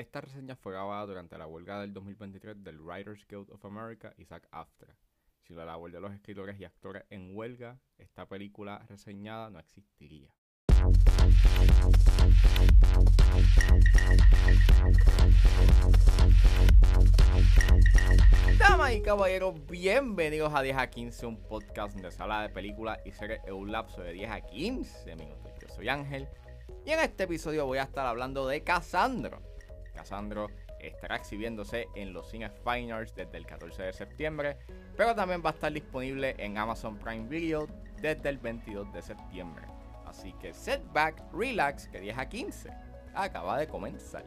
Esta reseña fue grabada durante la huelga del 2023 del Writers Guild of America y SAG AFTRA. Si la labor de los escritores y actores en huelga, esta película reseñada no existiría. Damas y caballeros, bienvenidos a 10 a 15, un podcast donde se habla de películas y series en un lapso de 10 a 15 minutos. Yo soy Ángel y en este episodio voy a estar hablando de Cassandro. Cassandro estará exhibiéndose en los cines Fine Arts desde el 14 de septiembre, pero también va a estar disponible en Amazon Prime Video desde el 22 de septiembre. Así que setback, relax, que 10 a 15 acaba de comenzar.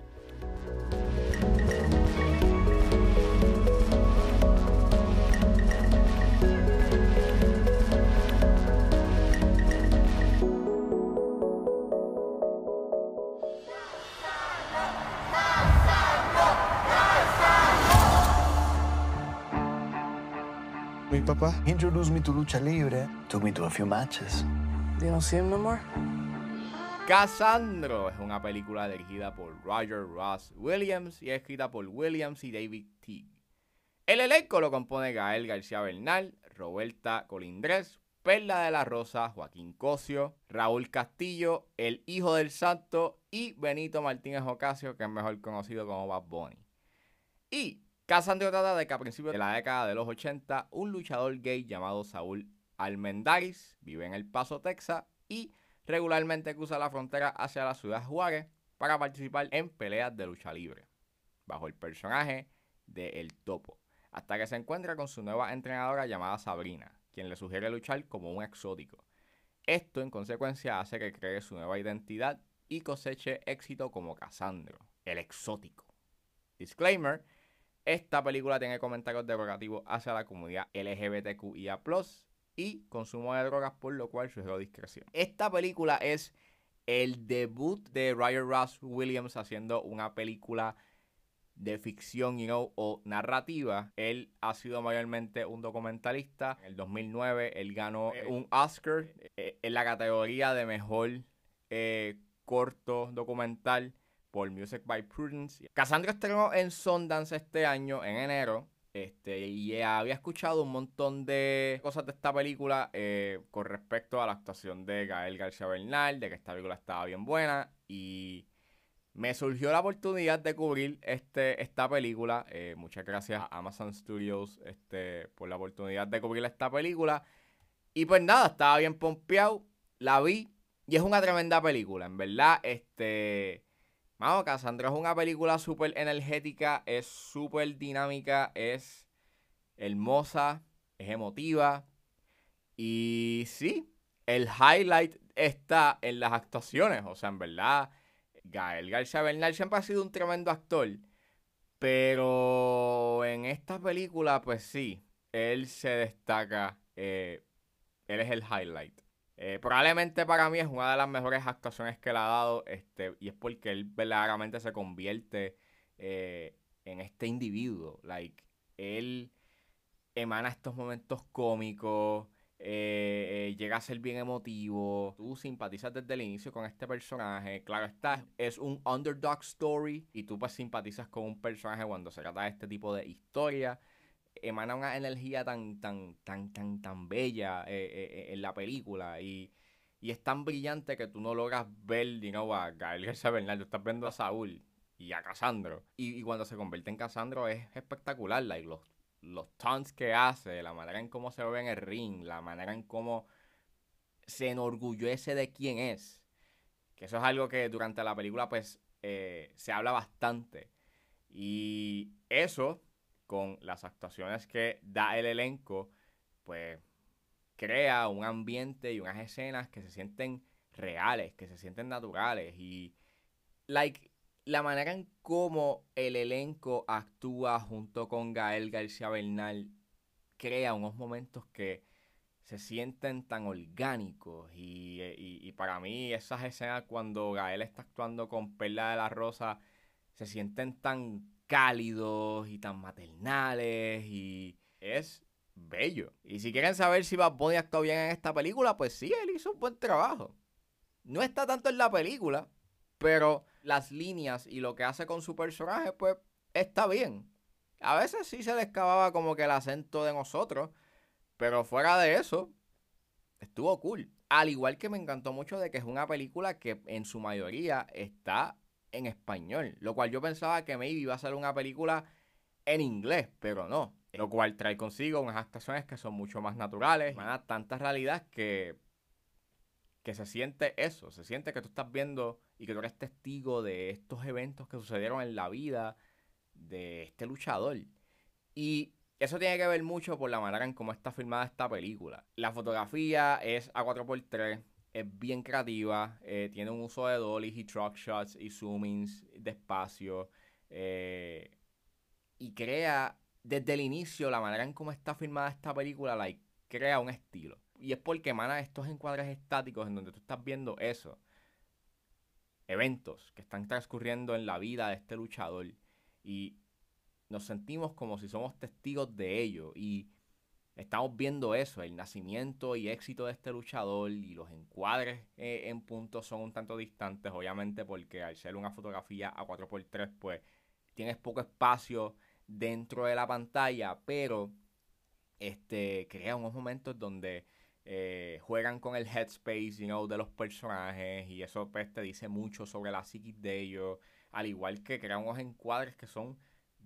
Mi papá introduced me to lucha libre, took me to a few matches. You don't see him no more? Cassandro es una película dirigida por Roger Ross Williams y escrita por Williams y David Teague. El elenco lo compone Gael García Bernal, Roberta Colindres, Perla de la Rosa, Joaquín Cosio, Raúl Castillo, el hijo del santo y Benito Martínez Ocasio, que es mejor conocido como Bad Bunny. Y Cassandro trata de que a principios de la década de los 80, un luchador gay llamado Saúl Almendaris vive en El Paso, Texas, y regularmente cruza la frontera hacia la ciudad Juárez para participar en peleas de lucha libre, bajo el personaje de El Topo, hasta que se encuentra con su nueva entrenadora llamada Sabrina, quien le sugiere luchar como un exótico. Esto en consecuencia hace que cree su nueva identidad y coseche éxito como Casandro, el exótico. Disclaimer, esta película tiene comentarios derogativos hacia la comunidad LGBTQIA+, y consumo de drogas, por lo cual sugiero discreción. Esta película es el debut de Ryan Ross Williams haciendo una película de ficción you know, o narrativa. Él ha sido mayormente un documentalista. En el 2009 él ganó un Oscar eh, en la categoría de mejor eh, corto documental por Music by Prudence. Cassandra estrenó en Sundance este año, en enero. Este, y había escuchado un montón de cosas de esta película eh, con respecto a la actuación de Gael García Bernal, de que esta película estaba bien buena. Y me surgió la oportunidad de cubrir este, esta película. Eh, muchas gracias a Amazon Studios este, por la oportunidad de cubrir esta película. Y pues nada, estaba bien pompeado, la vi y es una tremenda película. En verdad, este Vamos, Cassandra es una película súper energética, es súper dinámica, es hermosa, es emotiva. Y sí, el highlight está en las actuaciones. O sea, en verdad, Gael García Bernal siempre ha sido un tremendo actor. Pero en esta película, pues sí, él se destaca. eh, él es el highlight. Eh, probablemente para mí es una de las mejores actuaciones que le ha dado. Este, y es porque él verdaderamente se convierte eh, en este individuo. Like, él emana estos momentos cómicos. eh, llega a ser bien emotivo. Tú simpatizas desde el inicio con este personaje. Claro está, es un underdog story. Y tú pues simpatizas con un personaje cuando se trata de este tipo de historia emana una energía tan, tan, tan, tan, tan bella eh, eh, en la película y, y, es tan brillante que tú no logras ver, know, a Gael García Bernal, tú estás viendo a Saúl y a Casandro. Y, y cuando se convierte en Casandro es espectacular, like, los, los taunts que hace, la manera en cómo se ve en el ring, la manera en cómo se enorgullece de quién es. Que eso es algo que durante la película pues eh, se habla bastante. Y eso con las actuaciones que da el elenco, pues crea un ambiente y unas escenas que se sienten reales, que se sienten naturales. Y like la manera en cómo el elenco actúa junto con Gael García Bernal crea unos momentos que se sienten tan orgánicos. Y, y, y para mí esas escenas cuando Gael está actuando con Perla de la Rosa se sienten tan cálidos y tan maternales y es bello. Y si quieren saber si Bad Bunny actuó bien en esta película, pues sí, él hizo un buen trabajo. No está tanto en la película, pero las líneas y lo que hace con su personaje, pues está bien. A veces sí se le escapaba como que el acento de nosotros, pero fuera de eso, estuvo cool. Al igual que me encantó mucho de que es una película que en su mayoría está en español, lo cual yo pensaba que maybe iba a ser una película en inglés, pero no. Lo cual trae consigo unas actuaciones que son mucho más naturales, a tanta realidad que que se siente eso, se siente que tú estás viendo y que tú eres testigo de estos eventos que sucedieron en la vida de este luchador. Y eso tiene que ver mucho por la manera en cómo está filmada esta película. La fotografía es a 4x3, es bien creativa, eh, tiene un uso de dollies y truck shots y zoomings de espacio. Eh, y crea desde el inicio la manera en cómo está filmada esta película, like, crea un estilo. Y es porque emana estos encuadres estáticos en donde tú estás viendo eso. Eventos que están transcurriendo en la vida de este luchador. Y nos sentimos como si somos testigos de ello. Y estamos viendo eso, el nacimiento y éxito de este luchador. Y los encuadres eh, en puntos son un tanto distantes, obviamente, porque al ser una fotografía a 4x3, pues tienes poco espacio dentro de la pantalla, pero este, crea unos momentos donde eh, juegan con el headspace de los personajes y eso pues, te dice mucho sobre la psiquis de ellos, al igual que crean unos encuadres que son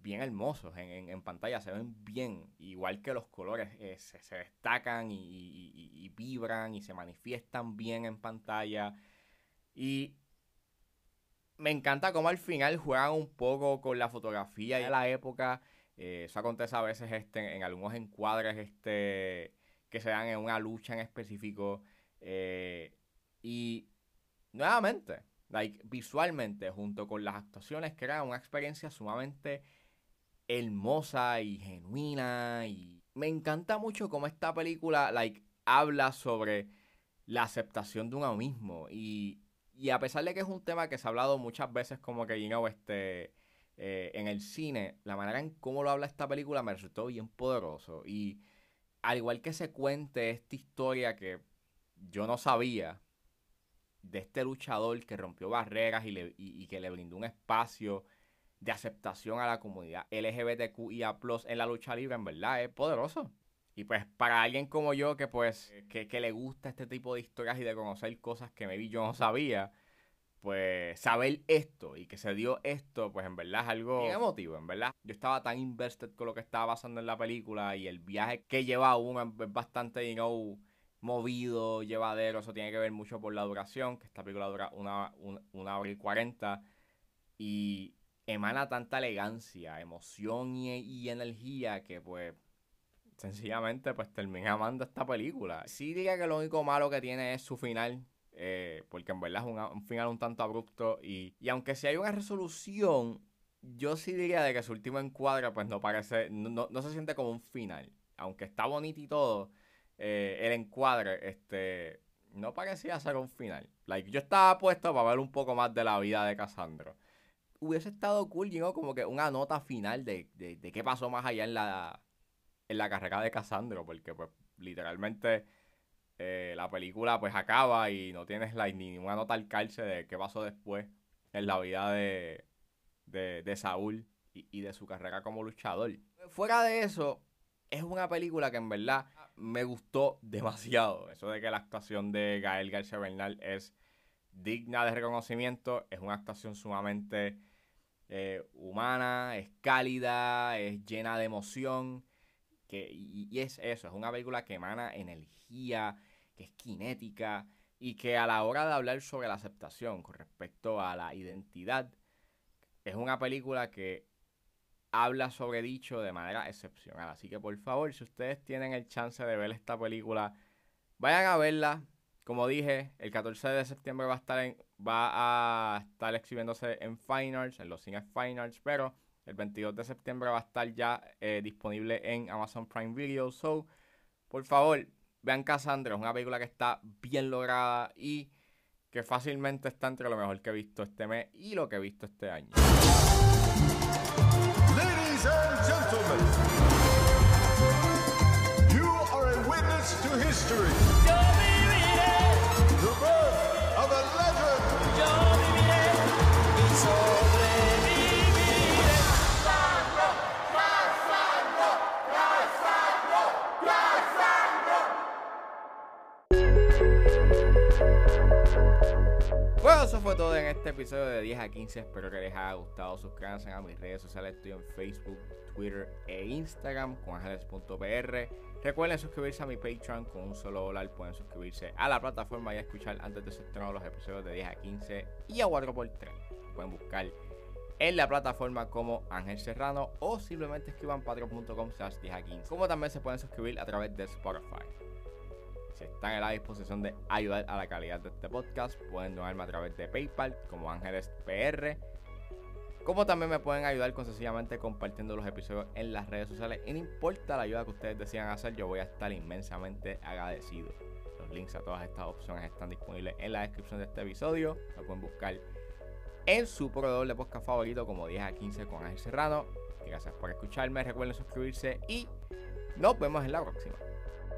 bien hermosos en, pantalla, se ven bien, igual que los colores eh, se, destacan y, vibran y se manifiestan bien en pantalla. Y me encanta cómo al final juegan un poco con la fotografía de la época. Eh, eso acontece a veces este, en algunos encuadres este, que se dan en una lucha en específico. Eh, y nuevamente, like, visualmente, junto con las actuaciones, crea una experiencia sumamente hermosa y genuina. Y me encanta mucho cómo esta película like, habla sobre la aceptación de uno mismo. Y, y a pesar de que es un tema que se ha hablado muchas veces como que, este, eh, en el cine, la manera en cómo lo habla esta película me resultó bien poderoso. Y al igual que se cuente esta historia que yo no sabía de este luchador que rompió barreras y, que le brindó un espacio de aceptación a la comunidad LGBTQIA en la lucha libre, en verdad es poderoso. Y pues para alguien como yo que pues que, que le gusta este tipo de historias y de conocer cosas que maybe yo no sabía, pues saber esto y que se dio esto, pues en verdad es algo emotivo, en verdad. Yo estaba tan invested con lo que estaba pasando en la película y el viaje que lleva uno es bastante, you know, movido, llevadero. Eso tiene que ver mucho por la duración, que esta película dura una, una, hora y cuarenta. Y emana tanta elegancia, emoción y, y energía que pues sencillamente pues terminé amando esta película. Sí diría que lo único malo que tiene es su final eh, porque en verdad es un, final un tanto abrupto y, aunque si hay una resolución, yo sí diría de que su último encuadre pues no parece, no, se siente como un final, aunque está bonito y todo, eh, el encuadre este, no parecía ser un final. Like, yo estaba puesto para ver un poco más de la vida de Cassandra. Hubiese estado cool, you como que una nota final de, de, de, qué pasó más allá en la, en la carrera de Cassandra, porque pues literalmente eh, la película pues acaba y no tienes la ni una nota al calce de qué pasó después en la vida de, de, Saúl y, de su carrera como luchador. Fuera de eso, es una película que en verdad me gustó demasiado. Eso de que la actuación de Gael García Bernal es digna de reconocimiento, es una actuación sumamente eh, humana, es cálida, es llena de emoción. Que, y, es eso, es una película que emana energía, que es cinética y que a la hora de hablar sobre la aceptación con respecto a la identidad, es una película que habla sobre dicho de manera excepcional. Así que por favor, si ustedes tienen el chance de ver esta película, vayan a verla. Como dije, el 14 de septiembre va a estar, en, va a estar exhibiéndose en Fine Arts, en los cines Fine Arts, pero el 22 de septiembre va a estar ya eh, disponible en Amazon Prime Video. So, por favor, Vean Cassandra, es una película que está bien lograda y que fácilmente está entre lo mejor que he visto este mes y lo que he visto este año. Ladies and gentlemen, you are a witness to history. Episodio de 10 a 15. Espero que les haya gustado. Suscríbanse a mis redes sociales. Estoy en Facebook, Twitter e Instagram con ángeles.pr. Recuerden suscribirse a mi Patreon con un solo dólar. Pueden suscribirse a la plataforma y escuchar antes de su estreno los episodios de 10 a 15 y a 4x3. Pueden buscar en la plataforma como Ángel Serrano o simplemente escriban patreon.com slash 10 a 15. Como también se pueden suscribir a través de Spotify. Si están a la disposición de ayudar a la calidad de este podcast, pueden donarme a través de PayPal como Ángeles PR. Como también me pueden ayudar con sencillamente compartiendo los episodios en las redes sociales. Y no importa la ayuda que ustedes decidan hacer, yo voy a estar inmensamente agradecido. Los links a todas estas opciones están disponibles en la descripción de este episodio. Lo pueden buscar en su proveedor de podcast favorito como 10 a 15 con Ángel Serrano. Gracias por escucharme, recuerden suscribirse y nos vemos en la próxima.